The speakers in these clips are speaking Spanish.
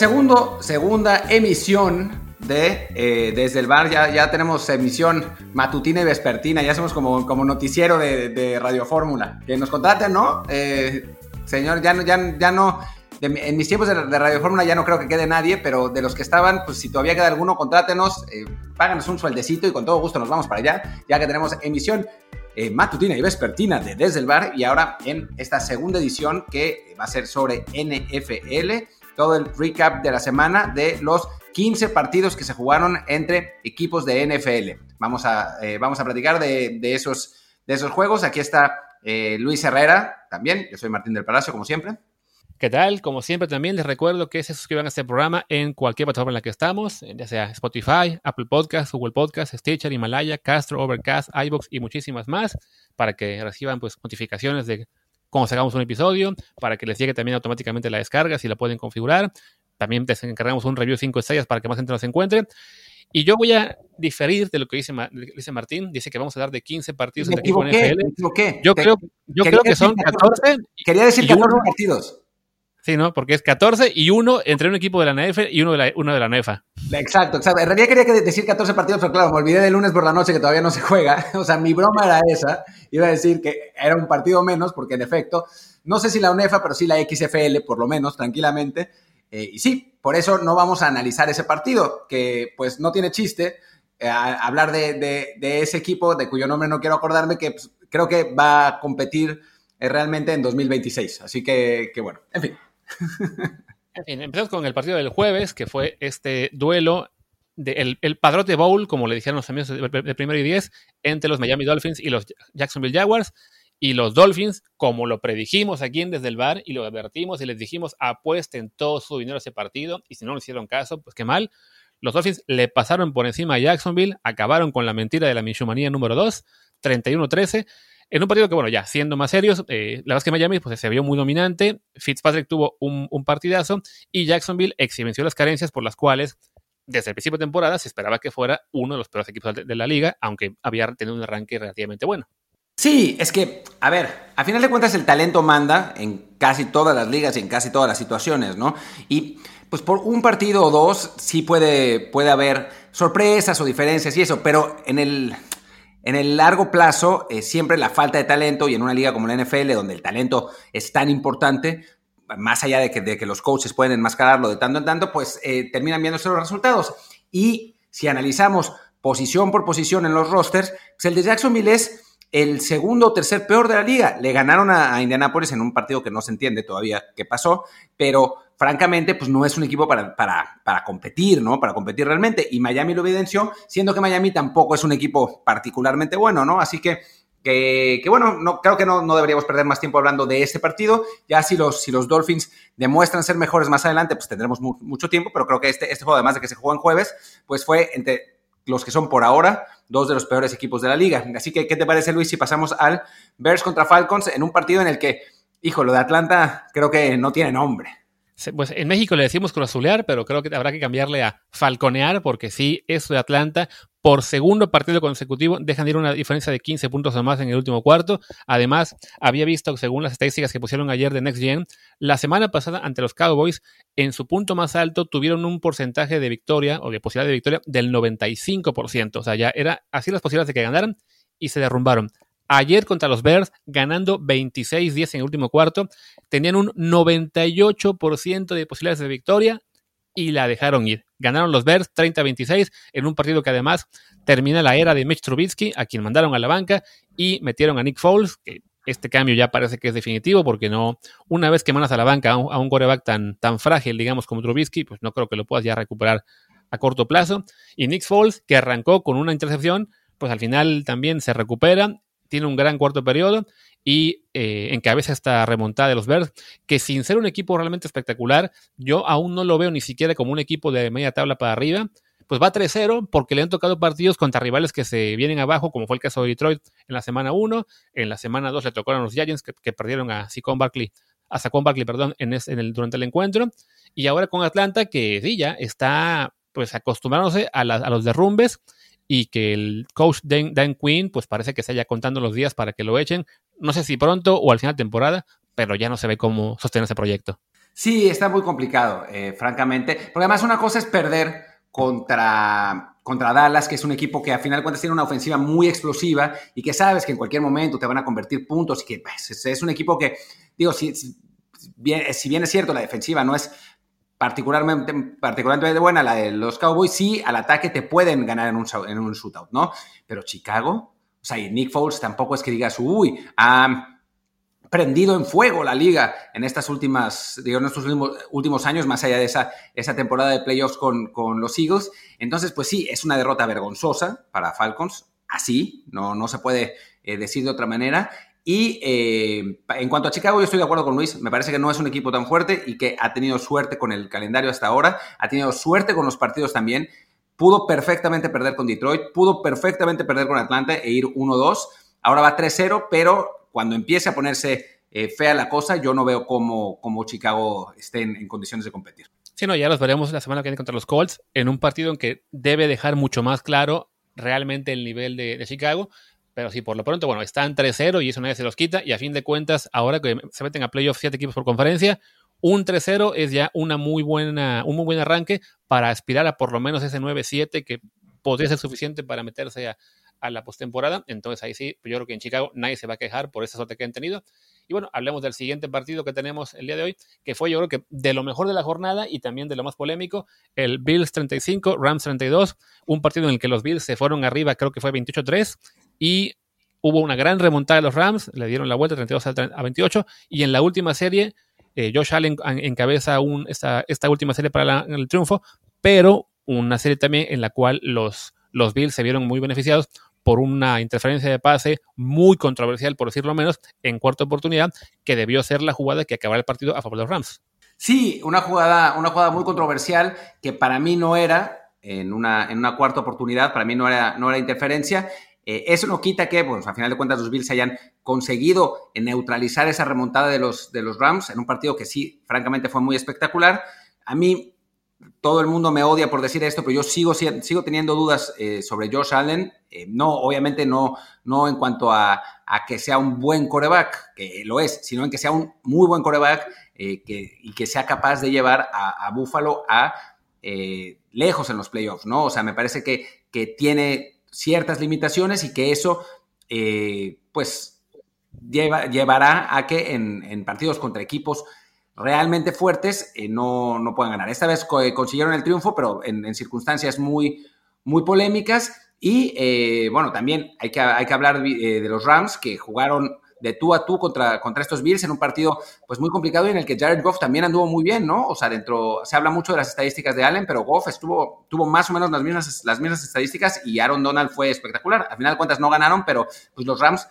Segundo, segunda emisión de eh, Desde el Bar. Ya, ya tenemos emisión matutina y vespertina. Ya somos como, como noticiero de, Radio Fórmula. Que nos contraten, ¿no? Eh, señor, ya ya, ya no. en mis tiempos de, Radio Fórmula ya no creo que quede nadie, pero de los que estaban, pues si todavía queda alguno, contrátenos, eh, páganos un sueldecito y con todo gusto nos vamos para allá, ya que tenemos emisión matutina y vespertina de Desde el Bar y ahora en esta segunda edición que va a ser sobre NFL todo el recap de la semana de los 15 partidos que se jugaron entre equipos de NFL. Vamos a, eh, vamos a platicar de, esos, de esos juegos. Aquí está eh, Luis Herrera también. Yo soy Martín del Palacio, como siempre. ¿Qué tal? Como siempre también les recuerdo que se suscriban a este programa en cualquier plataforma en la que estamos, ya sea Spotify, Apple Podcasts, Google Podcasts, Stitcher, Himalaya, Castro, Overcast, iBox y muchísimas más para que reciban pues notificaciones de cuando sacamos un episodio, para que les llegue también automáticamente la descarga si la pueden configurar. También les encargamos un review 5 estrellas para que más gente nos encuentre. Y yo voy a diferir de lo que dice, dice Martín. Dice que vamos a dar de 15 partidos entre equipos NFL. Yo, creo, yo creo que son 14. Quería decir 14 partidos. Sí, ¿no? Porque es 14 y uno entre un equipo de la NF y uno de la, uno de la NEFA. Exacto, exacto. En realidad quería decir 14 partidos, pero claro, me olvidé del lunes por la noche que todavía no se juega. O sea, mi broma era esa. Iba a decir que era un partido menos, porque en efecto, no sé si la UNEFA, pero sí la XFL, por lo menos, tranquilamente. Eh, y sí, por eso no vamos a analizar ese partido, que pues no tiene chiste. Eh, hablar de, ese equipo, de cuyo nombre no quiero acordarme, que pues, creo que va a competir eh, realmente en 2026. Así que, que bueno, en fin. Empezamos con el partido del jueves, que fue este duelo del el Padrote Bowl, como le dijeron los amigos de, primero y diez, entre los Miami Dolphins y los Jacksonville Jaguars. Y los Dolphins, como lo predijimos aquí en Desde el Bar y lo advertimos y les dijimos, apuesten todo su dinero a ese partido. Y si no lo hicieron caso, pues qué mal. Los Dolphins le pasaron por encima a Jacksonville, acabaron con la mentira de la Michumanía número 2, 31-13. En un partido que, bueno, ya siendo más serios, eh, la verdad es que Miami pues, se vio muy dominante, Fitzpatrick tuvo un, partidazo y Jacksonville exibenció las carencias por las cuales desde el principio de temporada se esperaba que fuera uno de los peores equipos de, la liga, aunque había tenido un arranque relativamente bueno. Sí, es que, a ver, a final de cuentas el talento manda en casi todas las ligas y en casi todas las situaciones, ¿no? Y pues por un partido o dos sí puede, puede haber sorpresas o diferencias y eso, pero en el, en el largo plazo, eh, siempre la falta de talento y en una liga como la NFL, donde el talento es tan importante, más allá de que, los coaches pueden enmascararlo de tanto en tanto, pues eh, terminan viéndose los resultados. Y si analizamos posición por posición en los rosters, pues el de Jacksonville es el segundo o tercer peor de la liga. Le ganaron a, a Indianapolis en un partido que no se entiende todavía qué pasó, pero francamente, pues no es un equipo para, para, para, competir, ¿no? Para competir realmente. Y Miami lo evidenció, siendo que Miami tampoco es un equipo particularmente bueno, ¿no? Así que, que, bueno, no, creo que no, no, deberíamos perder más tiempo hablando de este partido. Ya si los, si los Dolphins demuestran ser mejores más adelante, pues tendremos mucho tiempo, pero creo que este, este juego, además de que se jugó en jueves, pues fue entre los que son por ahora dos de los peores equipos de la liga. Así que, ¿qué te parece, Luis, si pasamos al Bears contra Falcons en un partido en el que, hijo, lo de Atlanta creo que no tiene nombre? Pues en México le decimos cruzazulear, pero creo que habrá que cambiarle a falconear, porque sí, eso de Atlanta, por segundo partido consecutivo, dejan de ir una diferencia de 15 puntos o más en el último cuarto. Además, había visto, según las estadísticas que pusieron ayer de Next Gen, la semana pasada ante los Cowboys, en su punto más alto, tuvieron un porcentaje de victoria o de posibilidad de victoria del 95%. O sea, ya era así las posibilidades de que ganaran y se derrumbaron. Ayer contra los Bears, ganando 26-10 en el último cuarto, tenían un 98% de posibilidades de victoria y la dejaron ir. Ganaron los Bears 30-26 en un partido que además termina la era de Mitch Trubisky, a quien mandaron a la banca y metieron a Nick Foles, que este cambio ya parece que es definitivo porque no, una vez que mandas a la banca a un, a coreback tan, tan frágil, digamos, como Trubisky, pues no creo que lo puedas ya recuperar a corto plazo. Y Nick Foles, que arrancó con una intercepción, pues al final también se recupera tiene un gran cuarto periodo y eh, encabeza esta remontada de los Bears, que sin ser un equipo realmente espectacular, yo aún no lo veo ni siquiera como un equipo de media tabla para arriba. Pues va 3-0 porque le han tocado partidos contra rivales que se vienen abajo, como fue el caso de Detroit en la semana 1. En la semana 2 le tocaron los Giants que, perdieron a Saquon Barkley, a Barkley perdón, en, el, durante el encuentro. Y ahora con Atlanta, que sí, ya está pues acostumbrándose a, a los derrumbes y que el coach Dan, Quinn pues parece que se haya contando los días para que lo echen. No sé si pronto o al final de temporada, pero ya no se ve cómo sostener ese proyecto. Sí, está muy complicado, eh, francamente. Porque además una cosa es perder contra, contra Dallas, que es un equipo que a final de cuentas tiene una ofensiva muy explosiva y que sabes que en cualquier momento te van a convertir puntos y que pues, es, un equipo que, digo, si, si bien es cierto, la defensiva no es particularmente, particularmente buena, la de los Cowboys, sí, al ataque te pueden ganar en un, en un shootout, ¿no? Pero Chicago, o sea, y Nick Foles tampoco es que digas, uy, ha prendido en fuego la liga en estas últimas, digo, en estos últimos, años, más allá de esa, esa temporada de playoffs con, con los Eagles. Entonces, pues sí, es una derrota vergonzosa para Falcons, así, no, no se puede eh, decir de otra manera. Y eh, en cuanto a Chicago, yo estoy de acuerdo con Luis. Me parece que no es un equipo tan fuerte y que ha tenido suerte con el calendario hasta ahora. Ha tenido suerte con los partidos también. Pudo perfectamente perder con Detroit, pudo perfectamente perder con Atlanta e ir 1-2. Ahora va 3-0, pero cuando empiece a ponerse eh, fea la cosa, yo no veo cómo, cómo Chicago esté en, condiciones de competir. Sí, no, ya los veremos la semana que viene contra los Colts, en un partido en que debe dejar mucho más claro realmente el nivel de, de Chicago. Pero sí, por lo pronto, bueno, están 3-0 y eso nadie se los quita. Y a fin de cuentas, ahora que se meten a playoffs siete equipos por conferencia, un 3-0 es ya una muy buena, un muy buen arranque para aspirar a por lo menos ese 9-7 que podría ser suficiente para meterse a, a la postemporada. Entonces ahí sí, yo creo que en Chicago nadie se va a quejar por esa suerte que han tenido. Y bueno, hablemos del siguiente partido que tenemos el día de hoy, que fue yo creo que de lo mejor de la jornada y también de lo más polémico, el Bills 35, Rams 32, un partido en el que los Bills se fueron arriba, creo que fue 28-3, y hubo una gran remontada de los Rams, le dieron la vuelta 32 a 28, y en la última serie, eh, Josh Allen encabeza esta última serie para el triunfo, pero una serie también en la cual los, los Bills se vieron muy beneficiados por una interferencia de pase muy controversial, por decirlo menos, en cuarta oportunidad, que debió ser la jugada que acabara el partido a favor de los Rams. Sí, una jugada, una jugada muy controversial que para mí no era, en una, en una cuarta oportunidad, para mí no era, no era interferencia. Eh, eso no quita que, pues, a final de cuentas, los Bills hayan conseguido neutralizar esa remontada de los, de los Rams en un partido que sí, francamente, fue muy espectacular. A mí todo el mundo me odia por decir esto, pero yo sigo, sigo teniendo dudas eh, sobre Josh Allen. Eh, no, obviamente no, no en cuanto a, que sea un buen coreback, que lo es, sino en que sea un muy buen coreback eh, que, y que sea capaz de llevar a, Buffalo a lejos en los playoffs, ¿no? O sea, me parece que, que tiene ciertas limitaciones y que eso, pues, lleva, llevará a que en, en partidos contra equipos realmente fuertes eh, no, no puedan ganar. Esta vez eh, consiguieron el triunfo, pero en, circunstancias muy, muy polémicas. Y eh, bueno, también hay que, hay que hablar de los Rams que jugaron de tú a tú contra, contra estos Bills en un partido pues muy complicado y en el que Jared Goff también anduvo muy bien, ¿no? O sea, dentro, se habla mucho de las estadísticas de Allen, pero Goff estuvo, tuvo más o menos las mismas, las mismas estadísticas y Aaron Donald fue espectacular. Al final de cuentas no ganaron, pero pues los Rams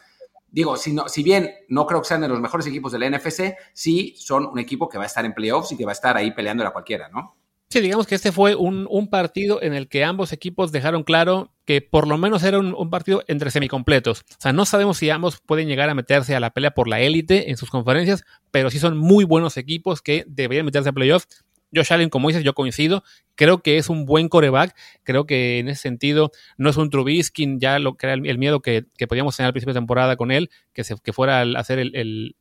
digo, si, no, si bien no creo que sean de los mejores equipos del NFC, sí son un equipo que va a estar en playoffs y que va a estar ahí peleando a cualquiera, ¿no? Sí, digamos que este fue un, partido en el que ambos equipos dejaron claro que por lo menos era un, partido entre semicompletos. O sea, no sabemos si ambos pueden llegar a meterse a la pelea por la élite en sus conferencias, pero sí son muy buenos equipos que deberían meterse a playoffs. Josh Allen, como dices, yo coincido. Creo que es un buen coreback. Creo que en ese sentido no es un Trubisky, ya lo que era el, miedo que, podíamos tener al principio de temporada con él, que, se, que fuera a hacer el,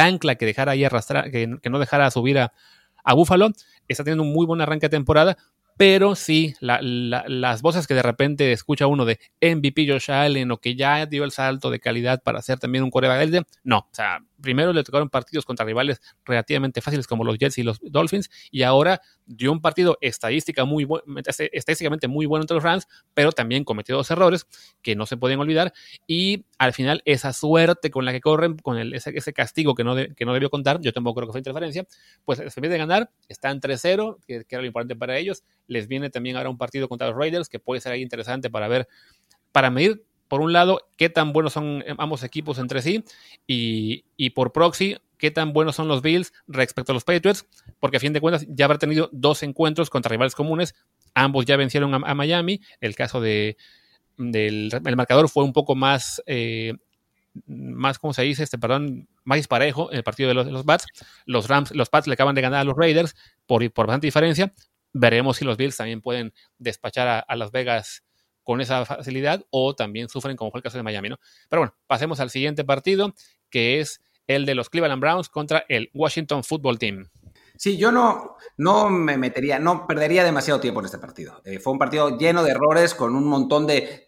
ancla que dejara ahí arrastrar, que, no dejara subir a, a Buffalo. Está teniendo un muy buen arranque de temporada, pero sí, las voces que de repente escucha uno de MVP Josh Allen o que ya dio el salto de calidad para ser también un coreback, no, o sea, primero le tocaron partidos contra rivales relativamente fáciles como los Jets y los Dolphins, y ahora dio un partido estadística muy este, estadísticamente muy bueno entre los Rams, pero también cometió dos errores que no se pueden olvidar, y al final esa suerte con la que corren, con el, ese, castigo que no, que no debió contar, yo tampoco creo que fue interferencia, pues se permite ganar, están 3-0, que, que era lo importante para ellos, les viene también ahora un partido contra los Raiders, que puede ser ahí interesante para ver, para medir por un lado, qué tan buenos son ambos equipos entre sí y, por proxy, qué tan buenos son los Bills respecto a los Patriots, porque a fin de cuentas ya habrá tenido dos encuentros contra rivales comunes, ambos ya vencieron a, Miami, el caso de del el marcador fue un poco más, eh, más, ¿cómo se dice? Este, perdón, más disparejo en el partido de los, los Bats. Los Rams, los Pats le acaban de ganar a los Raiders por, por bastante diferencia. Veremos si los Bills también pueden despachar a Las Vegas con esa facilidad o también sufren como fue el caso de Miami, ¿no? Pero bueno, pasemos al siguiente partido, que es el de los Cleveland Browns contra el Washington Football Team. Sí, yo no, no me metería, no perdería demasiado tiempo en este partido. Eh, fue un partido lleno de errores, con un montón de,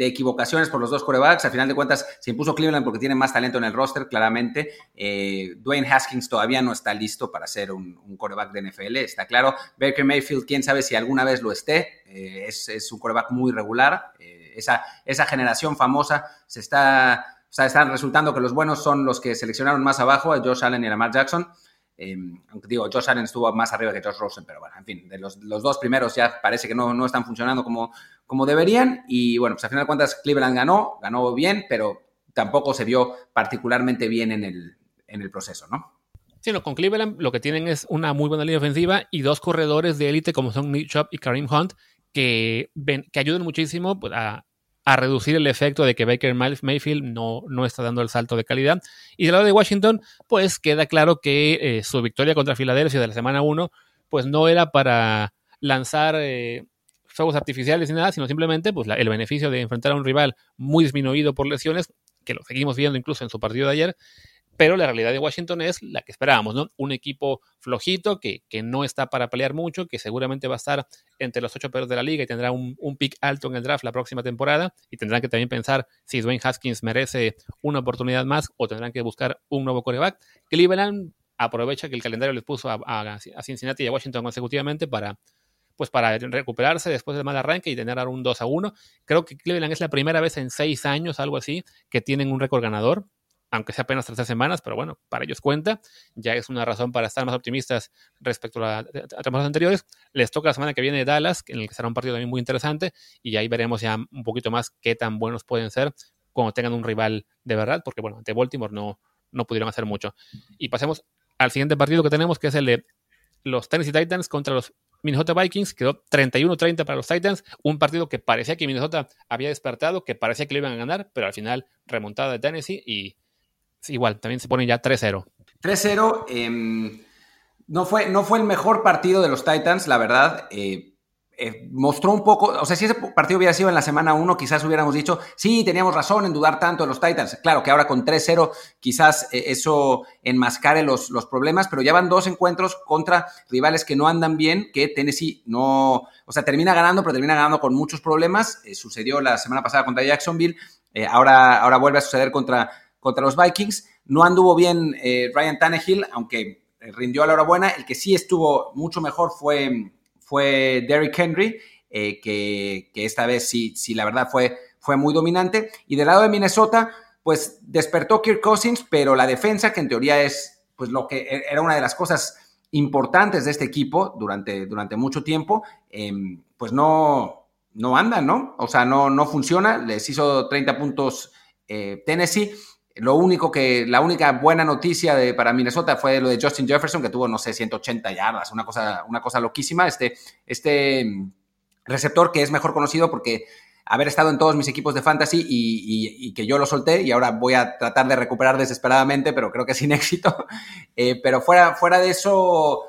equivocaciones por los dos corebacks. Al final de cuentas, se impuso Cleveland porque tiene más talento en el roster, claramente. Eh, Dwayne Haskins todavía no está listo para ser un, un, coreback de NFL, está claro. Baker Mayfield, quién sabe si alguna vez lo esté. Eh, es, un coreback muy regular. esa, esa generación famosa se está, están resultando que los buenos son los que seleccionaron más abajo, a Josh Allen y a Lamar Jackson. Em, aunque digo, Josh Allen estuvo más arriba que Josh Rosen, pero bueno, en fin, de los, dos primeros ya parece que no, no, están funcionando como, como deberían. Y bueno, pues al final de cuentas Cleveland ganó, ganó bien, pero tampoco se vio particularmente bien en el, en el proceso, ¿no? Sí, no, con Cleveland lo que tienen es una muy buena línea ofensiva y dos corredores de élite como son Nick Chubb y Kareem Hunt que, que ayudan muchísimo pues, a, a reducir el efecto de que Baker Mayfield no, no está dando el salto de calidad. Y del lado de Washington, pues queda claro que eh, su victoria contra Filadelfia de la semana 1, pues no era para lanzar eh, fuegos artificiales ni nada, sino simplemente pues, el beneficio de enfrentar a un rival muy disminuido por lesiones, que lo seguimos viendo incluso en su partido de ayer, pero la realidad de Washington es la que esperábamos, ¿no? Un equipo flojito que, que, no está para pelear mucho, que seguramente va a estar entre los ocho peores de la liga y tendrá un, un pick alto en el draft la próxima temporada y tendrán que también pensar si Dwayne Haskins merece una oportunidad más o tendrán que buscar un nuevo coreback. Cleveland aprovecha que el calendario les puso a, a, Cincinnati y a Washington consecutivamente para pues para recuperarse después del mal arranque y tener ahora un 2 a 1. Creo que Cleveland es la primera vez en seis años, algo así, que tienen un récord ganador aunque sea apenas 13 semanas, pero bueno, para ellos cuenta. Ya es una razón para estar más optimistas respecto a, temporadas anteriores. Les toca la semana que viene Dallas, en el que será un partido también muy interesante, y ahí veremos ya un poquito más qué tan buenos pueden ser cuando tengan un rival de verdad, porque bueno, ante Baltimore no, no pudieron hacer mucho. Y pasemos al siguiente partido que tenemos, que es el de los Tennessee Titans contra los Minnesota Vikings. Quedó 31-30 para los Titans, un partido que parecía que Minnesota había despertado, que parecía que le iban a ganar, pero al final remontada de Tennessee y igual, también se pone ya 3-0. 3-0. Em, no, fue, no fue el mejor partido de los Titans, la verdad. Eh, eh, mostró un poco, o sea, si ese partido hubiera sido en la semana 1, quizás hubiéramos dicho, sí, teníamos razón en dudar tanto de los Titans. Claro que ahora con 3-0 quizás eh, eso enmascare los, los problemas, pero ya van dos encuentros contra rivales que no andan bien, que Tennessee no, o sea, termina ganando, pero termina ganando con muchos problemas. sucedió la semana pasada contra Jacksonville, ahora, ahora vuelve a suceder contra contra los Vikings. No anduvo bien eh, Ryan Tannehill, aunque eh, rindió a la hora buena. El que sí estuvo mucho mejor fue, fue Derrick Henry, eh, que, esta vez sí, sí, la verdad fue, fue muy dominante. Y del lado de Minnesota, pues despertó Kirk Cousins, pero la defensa, que en teoría es pues lo que e-, era una de las cosas importantes de este equipo durante, durante mucho tiempo, em, pues no, no anda, ¿no? O sea, no, no funciona. Les hizo 30 puntos Tennessee lo único que, la única buena noticia de, para Minnesota fue lo de Justin Jefferson, que tuvo, no sé, 180 yardas, una cosa, una cosa loquísima. Este, este mm, receptor que es mejor conocido porque haber estado en todos mis equipos de fantasy y, que yo lo solté y ahora voy a tratar de recuperar desesperadamente, pero creo que sin éxito. Eh, pero fuera, fuera de eso,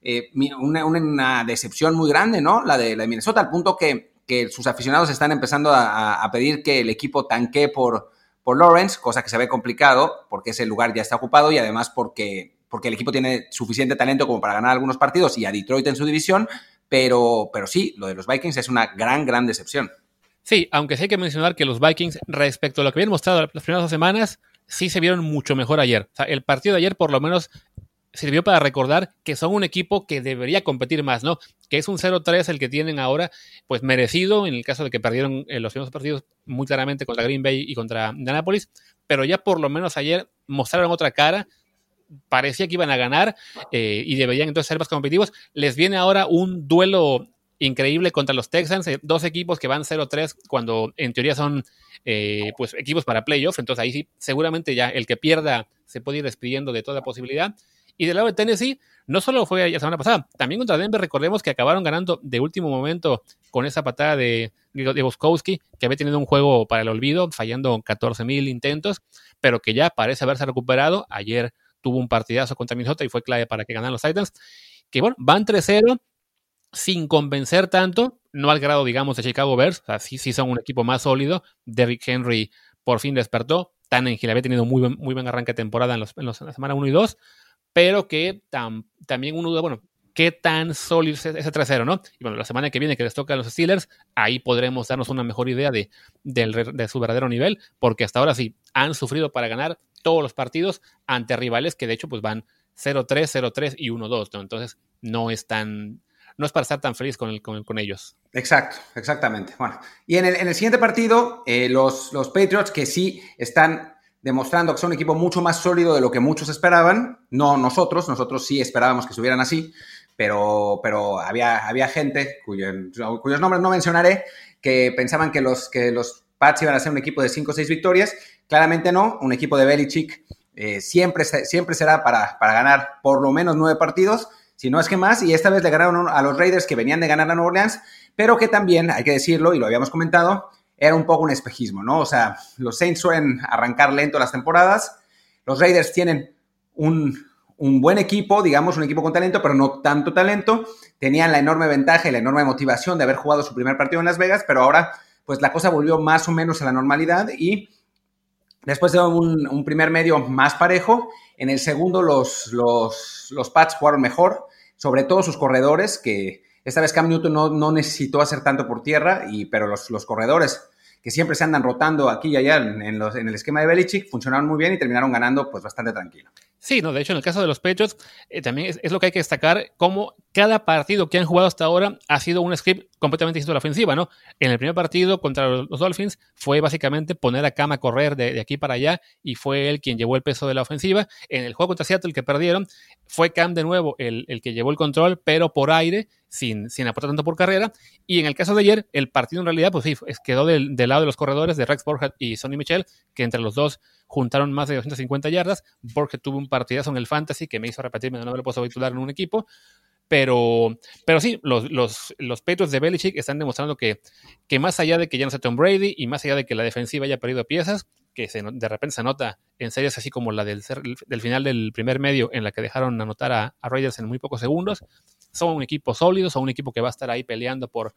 eh, una, decepción muy grande, ¿no? La de, la de Minnesota, al punto que, que sus aficionados están empezando a, a pedir que el equipo tanque por por Lawrence, cosa que se ve complicado porque ese lugar ya está ocupado y además porque, porque el equipo tiene suficiente talento como para ganar algunos partidos y a Detroit en su división, pero, pero sí, lo de los Vikings es una gran, gran decepción. Sí, aunque sí hay que mencionar que los Vikings, respecto a lo que habían mostrado las primeras dos semanas, sí se vieron mucho mejor ayer. O sea, el partido de ayer por lo menos sirvió para recordar que son un equipo que debería competir más, ¿no? Que es un 0-3 el que tienen ahora, pues merecido en el caso de que perdieron eh, los primeros partidos muy claramente contra Green Bay y contra Indianapolis, pero ya por lo menos ayer mostraron otra cara, parecía que iban a ganar eh, y deberían entonces ser más competitivos. Les viene ahora un duelo increíble contra los Texans, eh, dos equipos que van 0-3 cuando en teoría son pues equipos para playoff, entonces ahí sí seguramente ya el que pierda se puede ir despidiendo de toda posibilidad. Y del lado de Tennessee, no solo fue la semana pasada, también contra Denver, recordemos que acabaron ganando de último momento con esa patada de, de Boskowski, que había tenido un juego para el olvido, fallando 14 mil intentos, pero que ya parece haberse recuperado. Ayer tuvo un partidazo contra Minnesota y fue clave para que ganaran los Titans. Que bueno, van 3-0 sin convencer tanto, no al grado, digamos, de Chicago Bears, o sea, sí, son un equipo más sólido. Derrick Henry por fin despertó. Tannehill había tenido muy muy buen arranque de temporada en, los, en, en la semana 1 y 2 pero que también uno duda, bueno, qué tan sólido es ese trasero, ¿no? Y bueno, la semana que viene que les toca a los Steelers, ahí podremos darnos una mejor idea de, su verdadero nivel, porque hasta ahora sí han sufrido para ganar todos los partidos ante rivales que de hecho pues van 0-3, 0-3 y 1-2, ¿no? Entonces no es tan, no es para estar tan feliz con, el, con, ellos. Exacto, exactamente. Bueno, y en el, en el siguiente partido, eh, los, los Patriots que sí están demostrando que son un equipo mucho más sólido de lo que muchos esperaban, no nosotros, nosotros sí esperábamos que estuvieran así, pero, pero había, había gente cuyos nombres no mencionaré que pensaban que los, que los Pats iban a ser un equipo de 5 o 6 victorias. Claramente no, un equipo de Belichick eh, siempre, siempre será para, para ganar por lo menos 9 partidos, si no es que más, y esta vez le ganaron a los Raiders que venían de ganar a Nueva Orleans, pero que también, hay que decirlo, y lo habíamos comentado, era un poco un espejismo, ¿no? O sea, los Saints suelen arrancar lento las temporadas, los Raiders tienen un, un buen equipo, digamos, un equipo con talento, pero no tanto talento. Tenían la enorme ventaja y la enorme motivación de haber jugado su primer partido en Las Vegas, pero ahora, pues la cosa volvió más o menos a la normalidad y después de un, primer medio más parejo, en el segundo los, los, los Pats jugaron mejor, sobre todo sus corredores, que esta vez Cam Newton no, no necesitó hacer tanto por tierra, y, pero los, los corredores que siempre se andan rotando aquí y allá en, los, en el esquema de Belichick, funcionaron muy bien y terminaron ganando pues bastante tranquilo. Sí, no, de hecho, en el caso de los pechos, eh, también es, lo que hay que destacar, cómo cada partido que han jugado hasta ahora ha sido un script completamente distinto a la ofensiva, ¿no? En el primer partido contra los Dolphins fue básicamente poner a Cama a correr de, aquí para allá y fue él quien llevó el peso de la ofensiva. En el juego contra Seattle que perdieron, fue Cam de nuevo el, el que llevó el control, pero por aire, sin, sin aportar tanto por carrera. Y en el caso de ayer, el partido en realidad, pues sí, quedó del, del lado de los corredores de Rex Borja y Sonny Michel, que entre los dos juntaron más de 250 yardas. porque tuvo un partidazo en el fantasy que me hizo repetirme de no haber puesto titular en un equipo. Pero, pero sí, los, los, los Patriots de Belichick están demostrando que, que más allá de que ya no sea Tom Brady y más allá de que la defensiva haya perdido piezas, que de repente se nota en series así como la del, del, final del primer medio en la que dejaron anotar a, a Raiders en muy pocos segundos, son un equipo sólido, son un equipo que va a estar ahí peleando por,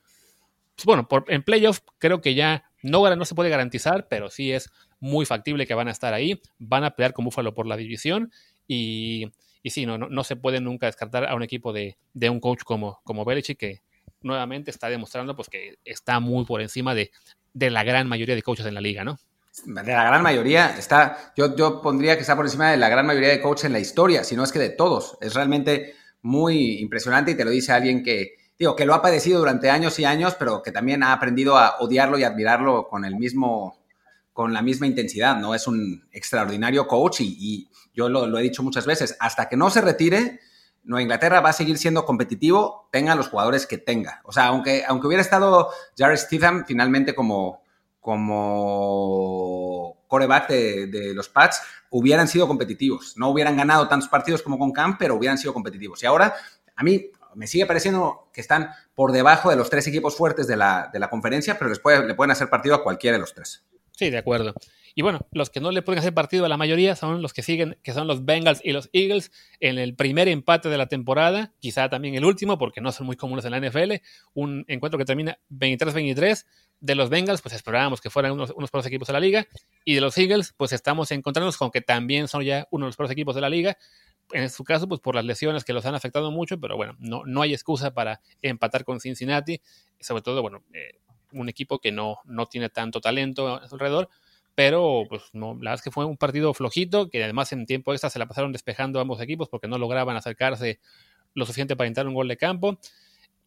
pues bueno, por, en playoff creo que ya no, no se puede garantizar, pero sí es muy factible que van a estar ahí, van a pelear con Búfalo por la división y, y sí, no, no, se puede nunca descartar a un equipo de, de un coach como, como Belichick que nuevamente está demostrando pues que está muy por encima de, de la gran mayoría de coaches en la liga, ¿no? De la gran mayoría, está, yo, yo pondría que está por encima de la gran mayoría de coaches en la historia, si no es que de todos. Es realmente muy impresionante y te lo dice alguien que, digo, que lo ha padecido durante años y años, pero que también ha aprendido a odiarlo y admirarlo con el mismo con la misma intensidad, ¿no? Es un extraordinario coach y, yo lo, he dicho muchas veces, hasta que no se retire, Nueva Inglaterra va a seguir siendo competitivo, tenga los jugadores que tenga. O sea, aunque, aunque hubiera estado Jared Stephen finalmente como, como coreback de, de, los Pats, hubieran sido competitivos. No hubieran ganado tantos partidos como con Camp, pero hubieran sido competitivos. Y ahora, a mí me sigue pareciendo que están por debajo de los tres equipos fuertes de la, de la conferencia, pero les le pueden hacer partido a cualquiera de los tres. Sí, de acuerdo. Y bueno, los que no le pueden hacer partido a la mayoría son los que siguen, que son los Bengals y los Eagles en el primer empate de la temporada, quizá también el último, porque no son muy comunes en la NFL. Un encuentro que termina 23-23. De los Bengals, pues esperábamos que fueran unos, unos equipos de la liga. Y de los Eagles, pues estamos encontrándonos con que también son ya uno de los peores equipos de la liga. En su caso, pues por las lesiones que los han afectado mucho, pero bueno, no, no hay excusa para empatar con Cincinnati. Sobre todo, bueno, eh, un equipo que no, no tiene tanto talento alrededor, pero pues no, la verdad es que fue un partido flojito, que además en tiempo extra se la pasaron despejando ambos equipos porque no lograban acercarse lo suficiente para entrar un gol de campo.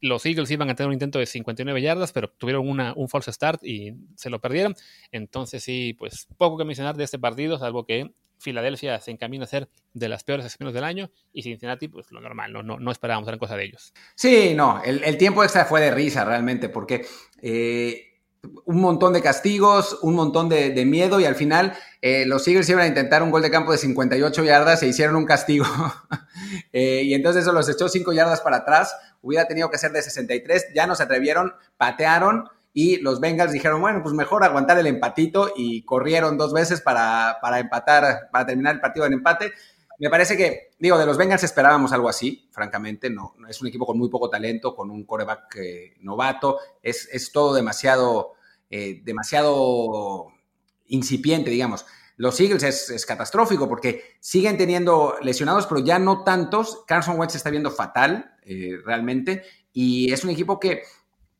Los Eagles iban a tener un intento de 59 yardas, pero tuvieron una, un false start y se lo perdieron. Entonces sí, pues poco que mencionar de este partido, salvo que Filadelfia se encamina a ser de las peores sesiones del año y Cincinnati, pues lo normal, no, no, no esperábamos gran cosa de ellos. Sí, no, el, el tiempo extra fue de risa realmente, porque eh, un montón de castigos, un montón de, de miedo y al final eh, los Eagles iban a intentar un gol de campo de 58 yardas e hicieron un castigo. eh, y entonces eso los echó 5 yardas para atrás, hubiera tenido que ser de 63, ya no se atrevieron, patearon y los Bengals dijeron, bueno, pues mejor aguantar el empatito y corrieron dos veces para, para empatar, para terminar el partido en empate. Me parece que, digo, de los Bengals esperábamos algo así, francamente, no, es un equipo con muy poco talento, con un coreback eh, novato, es, es, todo demasiado, eh, demasiado incipiente, digamos. los Eagles es, catastrófico porque siguen teniendo lesionados, pero ya no tantos. Carson Wentz está viendo fatal eh, realmente y es un equipo que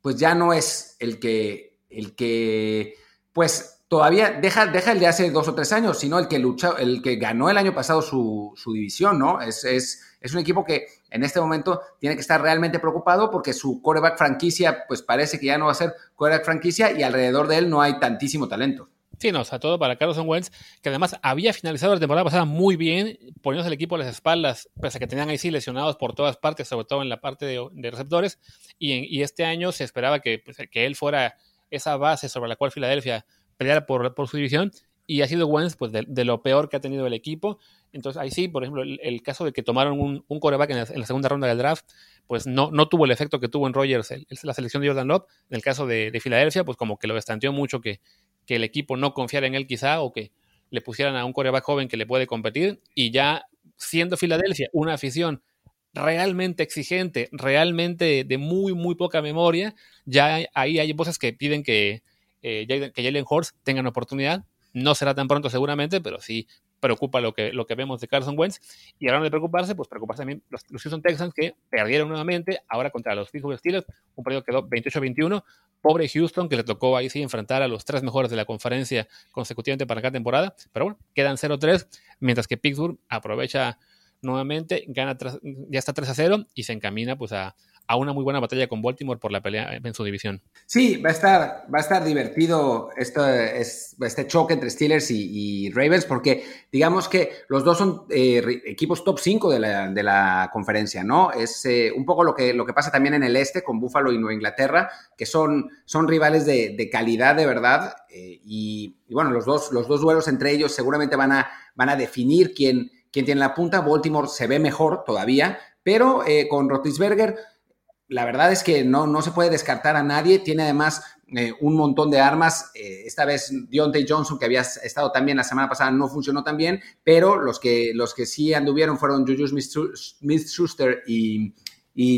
pues ya no es el que, el que pues todavía deja, deja el de hace dos o tres años, sino el que luchó, el que ganó el año pasado su, división, ¿no? Es, es, es, un equipo que en este momento tiene que estar realmente preocupado porque su coreback franquicia, pues parece que ya no va a ser coreback franquicia y alrededor de él no hay tantísimo talento. Sí, no, o sea, todo para Carlos Wentz, que además había finalizado la temporada pasada muy bien, poniéndose el equipo a las espaldas, pese a que tenían ahí sí lesionados por todas partes, sobre todo en la parte de, receptores, y, y, este año se esperaba que, pues, que él fuera esa base sobre la cual Filadelfia pelear por, su división y ha sido Wentz pues, de, lo peor que ha tenido el equipo. Entonces ahí sí, por ejemplo, el, caso de que tomaron un, un coreback en la, segunda ronda del draft, pues no, no tuvo el efecto que tuvo en Rogers la selección de Jordan Love. En el caso de, de Filadelfia, pues como que lo estanteó mucho que, que el equipo no confiara en él quizá o que le pusieran a un coreback joven que le puede competir y ya siendo Filadelfia una afición realmente exigente, realmente de muy, muy poca memoria, ya ahí hay voces que piden que, eh, que Jalen Horst tengan oportunidad. No será tan pronto seguramente, pero sí preocupa lo que, lo que vemos de Carson Wentz. Y ahora de preocuparse, pues preocuparse también los, Houston Texans que perdieron nuevamente ahora contra los Pittsburgh Steelers. Un partido quedó 28-21. Pobre Houston que le tocó ahí sí enfrentar a los tres mejores de la conferencia consecutivamente para cada temporada. Pero bueno, quedan 0-3, mientras que Pittsburgh aprovecha nuevamente, gana ya está 3-0 y se encamina pues a, a una muy buena batalla con Baltimore por la pelea en su división. Sí, va a estar, va a estar divertido este, este choque entre Steelers y, Ravens porque digamos que los dos son eh, equipos top 5 de la, conferencia, ¿no? Es eh, un poco lo que, lo que pasa también en el este con Buffalo y Nueva Inglaterra, que son, son rivales de, calidad de verdad eh, y, bueno, los dos, los dos duelos entre ellos seguramente van a, van a definir quién, quién tiene la punta. Baltimore se ve mejor todavía, pero con Rotisberger la verdad es que no, no se puede descartar a nadie. Tiene además eh, un montón de armas. Eh, esta vez Deontay Johnson, que había estado también la semana pasada, no funcionó tan bien, pero los que, los que sí anduvieron fueron Juju Smith-Schuster y,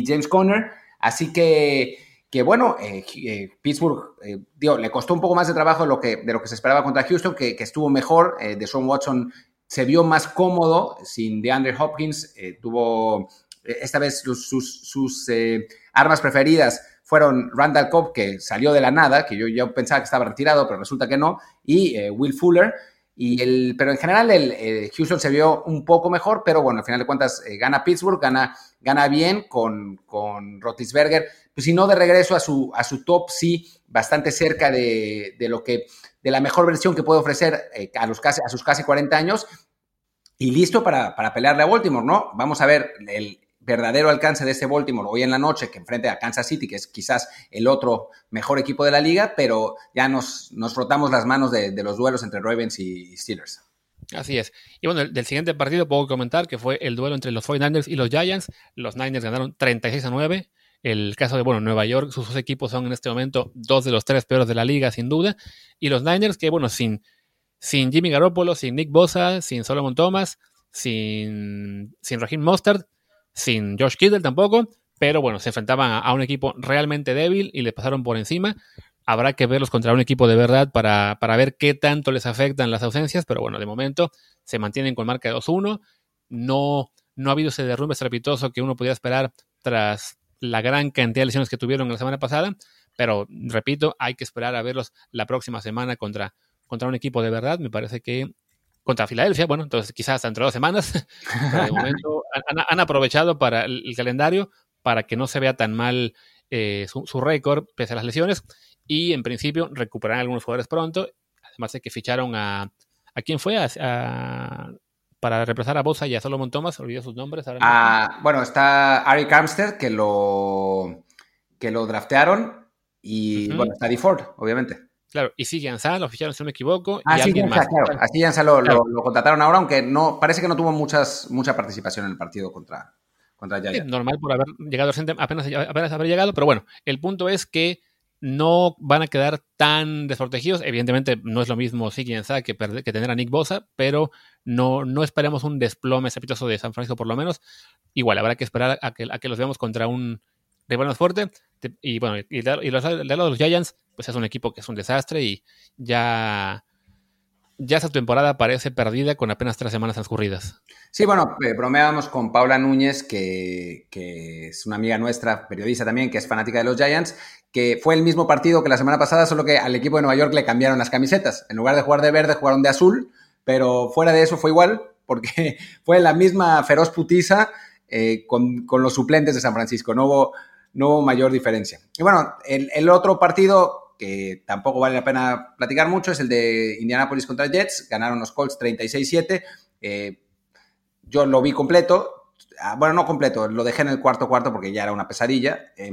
James Conner. Así que, que bueno, eh, Pittsburgh le costó un poco más de trabajo de lo que, de lo que se esperaba contra Houston, que, que estuvo mejor. de Sean Watson se vio más cómodo sin DeAndre Hopkins. tuvo esta vez sus, eh, armas preferidas fueron Randall Cobb, que salió de la nada, que yo, yo pensaba que estaba retirado, pero resulta que no, y eh, Will Fuller. Y el, pero en general el, eh, Houston se vio un poco mejor, pero bueno, al final de cuentas gana Pittsburgh, gana, gana bien con, con Rotisberger, pues si no de regreso a su, a su top, sí, bastante cerca de, lo que, de la mejor versión que puede ofrecer a, los casi, a sus casi 40 años y listo para, para pelearle a Baltimore, ¿no? Vamos a ver el, verdadero alcance de este Baltimore hoy en la noche que enfrente a Kansas City, que es quizás el otro mejor equipo de la liga, pero ya nos, nos frotamos las manos de, los duelos entre Ravens y Steelers. Así es. Y bueno, del siguiente partido puedo comentar que fue el duelo entre los 49ers y los Giants. Los Niners ganaron 36 a 9. El caso de, bueno, Nueva York, sus dos equipos son en este momento dos de los tres peores de la liga, sin duda. Y los Niners, que bueno, sin, sin Jimmy Garoppolo, sin Nick Bosa, sin Solomon Thomas, sin, sin Raheem Mostert, sin Josh Kittle tampoco, pero bueno, se enfrentaban a, un equipo realmente débil y le pasaron por encima. Habrá que verlos contra un equipo de verdad para, ver qué tanto les afectan las ausencias, pero bueno, de momento se mantienen con marca de 2-1. No, no ha habido ese derrumbe estrepitoso que uno podía esperar tras la gran cantidad de lesiones que tuvieron la semana pasada, pero repito, hay que esperar a verlos la próxima semana contra, contra un equipo de verdad. Me parece que contra Filadelfia, bueno, entonces quizás dentro de dos semanas, pero de momento han, aprovechado para el, calendario para que no se vea tan mal eh, su, récord pese a las lesiones y en principio recuperarán algunos jugadores pronto, además de que ficharon a, ¿a quién fue? para reemplazar a Bosa y a Solomon Thomas, olvidé sus nombres. ah, bueno, está Ari Armstead, que lo, que lo draftearon, y bueno, está Ford, obviamente. Claro, y sí, lo ficharon, si no me equivoco. Ah, y sí, más. claro. Así lo, lo, contrataron ahora, aunque no parece que no tuvo muchas, mucha participación en el partido contra, contra Yaya. normal por haber llegado apenas, apenas haber llegado, pero bueno, el punto es que no van a quedar tan desprotegidos. Evidentemente no es lo mismo Siki que, que tener a Nick Bosa, pero no, no esperemos un desplome estrepitoso de San Francisco por lo menos. Igual, habrá que esperar a que, a que los veamos contra un rival más fuerte. Y bueno, y, de, y los, de los Giants, pues es un equipo que es un desastre y ya ya esa temporada parece perdida con apenas tres semanas transcurridas. Sí, bueno, eh, bromeábamos con Paula Núñez, que, que, es una amiga nuestra, periodista también, que es fanática de los Giants, que fue el mismo partido que la semana pasada, solo que al equipo de Nueva York le cambiaron las camisetas. En lugar de jugar de verde, jugaron de azul, pero fuera de eso fue igual, porque fue la misma feroz putiza eh, con, con, los suplentes de San Francisco. No hubo, no hubo mayor diferencia. Y bueno, el, otro partido que tampoco vale la pena platicar mucho, es el de Indianapolis contra Jets. Ganaron los Colts 36-7. Eh, yo lo vi completo. Ah, bueno, no completo, lo dejé en el cuarto cuarto porque ya era una pesadilla. Eh,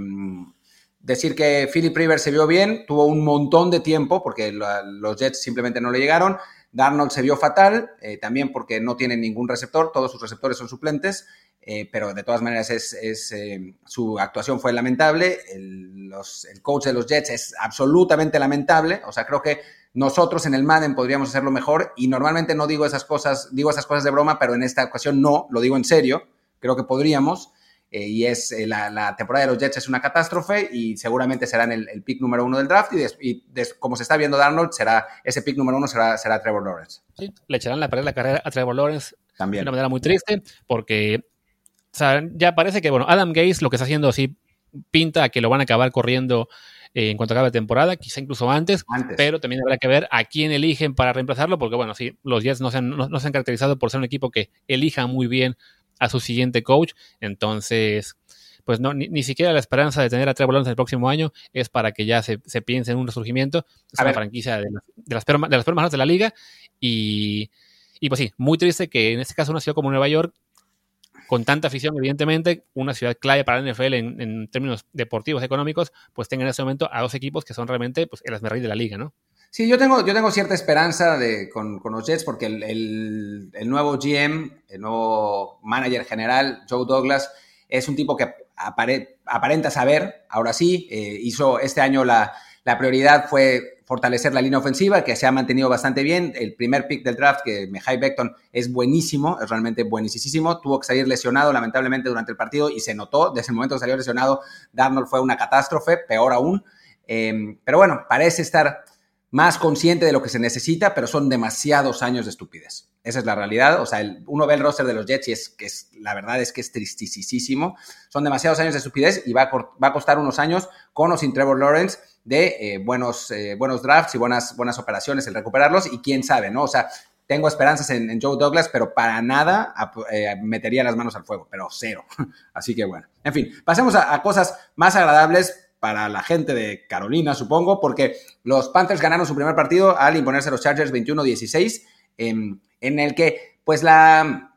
decir que Philip Rivers se vio bien, tuvo un montón de tiempo porque los Jets simplemente no le llegaron. Darnold se vio fatal, eh, también porque no tiene ningún receptor, todos sus receptores son suplentes. Eh, pero de todas maneras es, eh, su actuación fue lamentable, el, coach de los Jets es absolutamente lamentable, o sea, creo que nosotros en el Madden podríamos hacerlo mejor y normalmente no digo esas cosas, digo esas cosas de broma, pero en esta ocasión no, lo digo en serio, creo que podríamos. Eh, y es la, temporada de los Jets es una catástrofe y seguramente serán el, el pick número uno del draft y, como se está viendo Darnold, será ese pick número uno será, será Trevor Lawrence. Sí, le echarán la, la carrera a Trevor Lawrence También. de una manera muy triste porque sea, ya parece que, bueno, Adam Gaze lo que está haciendo así pinta a que lo van a acabar corriendo eh, en cuanto acabe la temporada, quizá incluso antes, pero también habrá que ver a quién eligen para reemplazarlo, porque bueno, sí, los Jets no se, han, no, se han caracterizado por ser un equipo que elija muy bien a su siguiente coach, entonces, pues no, ni, siquiera la esperanza de tener a Trevor Lawrence el próximo año es para que ya se, se piense en un resurgimiento, es una franquicia de, de, las peores, de las de la liga, y, y pues sí, muy triste que en este caso una ciudad como Nueva York con tanta afición, evidentemente, una ciudad clave para la NFL en, términos deportivos, económicos, pues tenga en ese momento a dos equipos que son realmente pues, el de la liga, ¿no? Sí, yo tengo, yo tengo cierta esperanza de, con, los Jets porque el, nuevo GM, el nuevo manager general, Joe Douglas, es un tipo que aparenta saber, ahora sí, eh, hizo este año la, la prioridad fue fortalecer la línea ofensiva, que se ha mantenido bastante bien. El primer pick del draft, que Mejai Beckton es buenísimo, es realmente buenísimo. Tuvo que salir lesionado, lamentablemente, durante el partido y se notó. Desde el momento que salió lesionado, Darnold fue una catástrofe, peor aún. Em, pero bueno, parece estar más consciente de lo que se necesita, pero son demasiados años de estupidez. Esa es la realidad. O sea, uno ve el roster de los Jets y es que es, la verdad es que es tristísimo. Son demasiados años de estupidez y va a, a costar unos años con o sin Trevor Lawrence de eh, buenos, eh, buenos drafts y buenas, buenas operaciones, el recuperarlos y quién sabe, ¿no? O sea, tengo esperanzas en, Joe Douglas, pero para nada eh, metería las manos al fuego, pero cero. Así que bueno, en fin, pasemos a, cosas más agradables para la gente de Carolina, supongo, porque los Panthers ganaron su primer partido al imponerse a los Chargers 21-16, em, en el que, pues, la,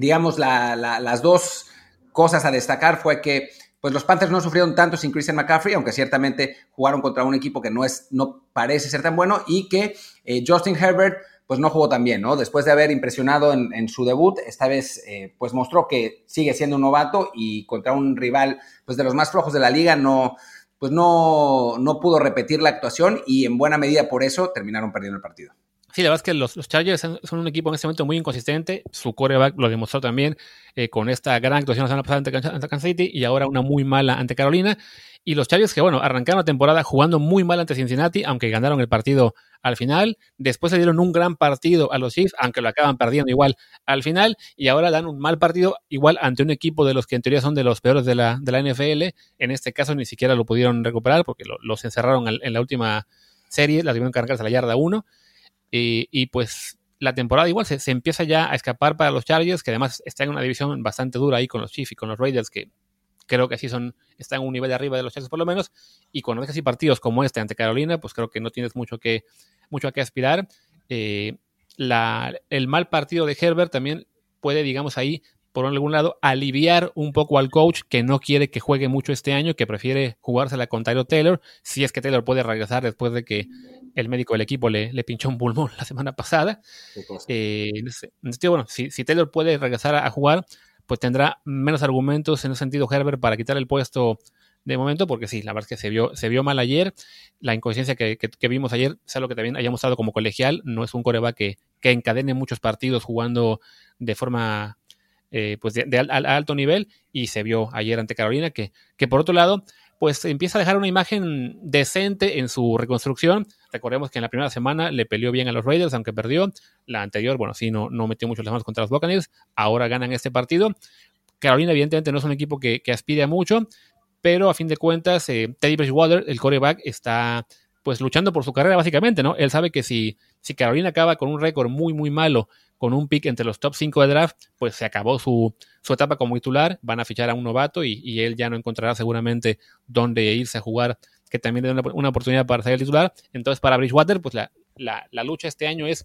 digamos, las dos cosas a destacar fue que pues los Panthers no sufrieron tanto sin Christian McCaffrey, aunque ciertamente jugaron contra un equipo que no, es, no parece ser tan bueno y que eh, Justin Herbert pues no jugó tan bien, ¿no? Después de haber impresionado en, su debut, esta vez eh, pues mostró que sigue siendo un novato y contra un rival pues de los más flojos de la liga no, pues no, no pudo repetir la actuación y en buena medida por eso terminaron perdiendo el partido. Sí, la verdad es que los, Chargers son un equipo en este momento muy inconsistente. Su coreback lo demostró también eh, con esta gran actuación la semana pasada ante, Kansas City y ahora una muy mala ante Carolina. Y los Chargers que, bueno, arrancaron la temporada jugando muy mal ante Cincinnati, aunque ganaron el partido al final. Después se dieron un gran partido a los Chiefs, aunque lo acaban perdiendo igual al final. Y ahora dan un mal partido igual ante un equipo de los que en teoría son de los peores de la, de la NFL. En este caso ni siquiera lo pudieron recuperar porque los encerraron en la última serie, la tuvieron que a la yarda 1. Y, pues la temporada igual se, empieza ya a escapar para los Chargers, que además está en una división bastante dura ahí con los Chiefs y con los Raiders, que creo que sí son, están un nivel de arriba de los Chargers por lo menos. Y cuando ves así partidos como este ante Carolina, pues creo que no tienes mucho que, mucho a qué aspirar. Eh, la, el mal partido de Herbert también puede, digamos, ahí, por algún lado, aliviar un poco al coach que no quiere que juegue mucho este año, que prefiere jugársela con Tyler Taylor, si es que Taylor puede regresar después de que el médico del equipo le, le pinchó un pulmón la semana pasada. Eh, bueno, si, si, Taylor puede regresar a, jugar, pues tendrá menos argumentos en ese sentido Herbert para quitar el puesto de momento, porque sí, la verdad es que se vio, se vio mal ayer. La inconsciencia que, que, vimos ayer es algo que también hayamos mostrado como colegial. No es un coreback que, que encadene muchos partidos jugando de forma eh, pues de, alto nivel y se vio ayer ante Carolina que, que por otro lado pues empieza a dejar una imagen decente en su reconstrucción. Recordemos que en la primera semana le peleó bien a los Raiders, aunque perdió. La anterior, bueno, sí, no, no metió mucho las manos contra los Buccaneers. Ahora ganan este partido. Carolina, evidentemente, no es un equipo que, aspire a mucho, pero a fin de cuentas, eh, Teddy Bridgewater, el coreback, está pues luchando por su carrera básicamente, ¿no? Él sabe que si, si Carolina acaba con un récord muy, muy malo, con un pick entre los top 5 de draft, pues se acabó su, su etapa como titular, van a fichar a un novato y, él ya no encontrará seguramente dónde irse a jugar, que también le una, una, oportunidad para ser el titular. Entonces, para Bridgewater, pues la, la, la lucha este año es